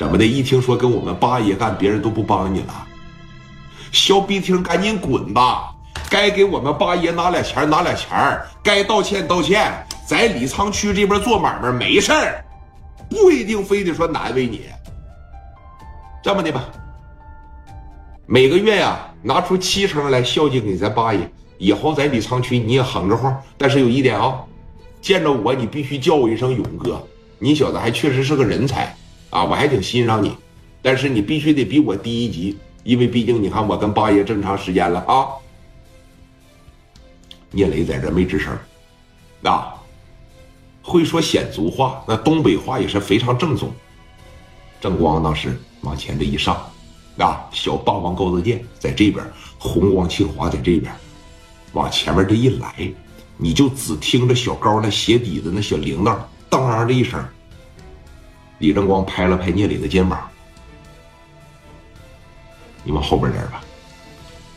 怎么的？一听说跟我们八爷干，别人都不帮你了？小逼听，赶紧滚吧！该给我们八爷拿俩钱拿俩钱该道歉道歉。在李沧区这边做买卖没事儿，不一定非得说难为你。这么的吧，每个月呀拿出七成来孝敬给咱八爷。以后在李沧区你也横着晃，但是有一点啊，见着我你必须叫我一声勇哥。你小子还确实是个人才啊，我还挺欣赏你，但是你必须得比我低一级，因为毕竟你看我跟八爷这么长时间了啊。聂磊在这没吱声，啊，会说鲜族话，那东北话也是非常正宗。郑光当时往前这一上，啊，小霸王高德健在这边，红光庆华在这边。往前面这一来，你就只听着小高那鞋底子那小铃铛当的一声。李正光拍了拍聂磊的肩膀：“你往后边点吧，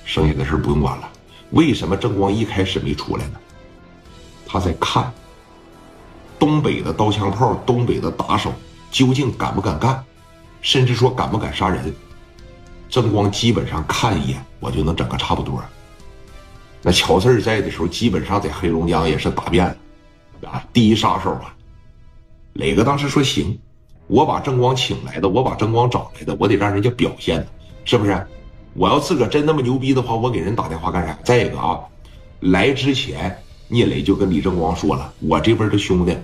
剩下的事不用管了。”为什么正光一开始没出来呢？他在看东北的刀枪炮，东北的打手究竟敢不敢干，甚至说敢不敢杀人。正光基本上看一眼，我就能整个差不多。那乔四在的时候，基本上在黑龙江也是打遍了，啊，第一杀手啊！磊哥当时说行，我把郑光请来的，我把郑光找来的，我得让人家表现是不是？我要自个真那么牛逼的话，我给人打电话干啥？再一个啊，来之前聂磊就跟李正光说了，我这边的兄弟，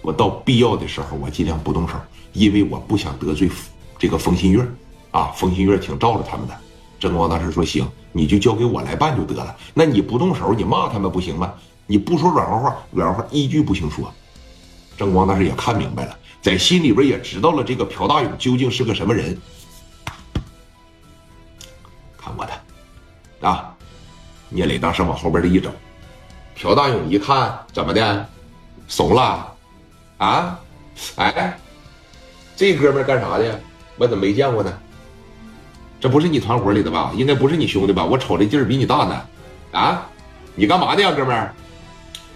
我到必要的时候我尽量不动手，因为我不想得罪这个冯新月啊，冯新月挺罩着他们的。正光当时说：“行，你就交给我来办就得了。那你不动手，你骂他们不行吗？你不说软化话，软话一句不行说。”正光当时也看明白了，在心里边也知道了这个朴大勇究竟是个什么人。看我的，啊！聂磊当时往后边这一走，朴大勇一看，怎么的，怂了？啊？哎，这哥们干啥的？我怎么没见过呢？这不是你团伙里的吧？应该不是你兄弟吧？我瞅这劲儿比你大呢，啊！你干嘛的呀，哥们儿？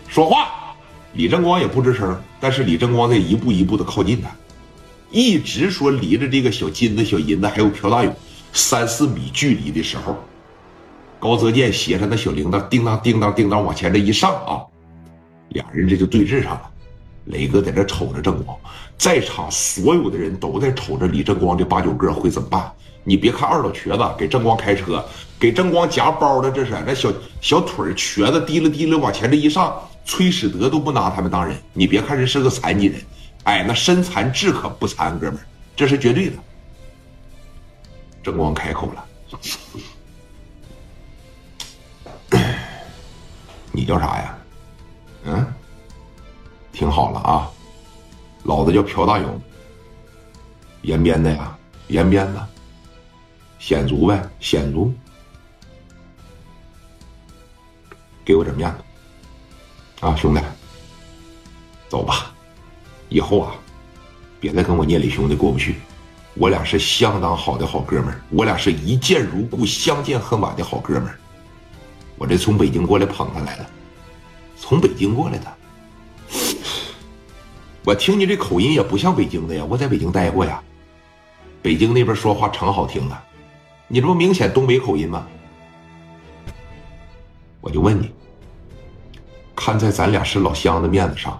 说话！李正光也不吱声，但是李正光在一步一步的靠近他，一直说离着这个小金子、小银子还有朴大勇三四米距离的时候，高泽健携着那小铃铛，叮当叮当叮当往前这一上啊，俩人这就对峙上了。磊哥在这瞅着正光，在场所有的人都在瞅着李正光这八九个会怎么办。你别看二老瘸子给正光开车，给正光夹包的，这是那小小腿瘸子提溜提溜往前这一上，崔始德都不拿他们当人。你别看人是个残疾人，哎，那身残志可不残，哥们儿，这是绝对的。正光开口了：“你叫啥呀？嗯，听好了啊，老子叫朴大勇，延边的呀，延边的。”显族呗，显族，给我点面子啊，兄弟，走吧，以后啊，别再跟我聂磊兄弟过不去，我俩是相当好的好哥们儿，我俩是一见如故、相见恨晚的好哥们儿。我这从北京过来捧他来了，从北京过来的，我听你这口音也不像北京的呀，我在北京待过呀，北京那边说话成好听了。你这不明显东北口音吗？我就问你，看在咱俩是老乡的面子上，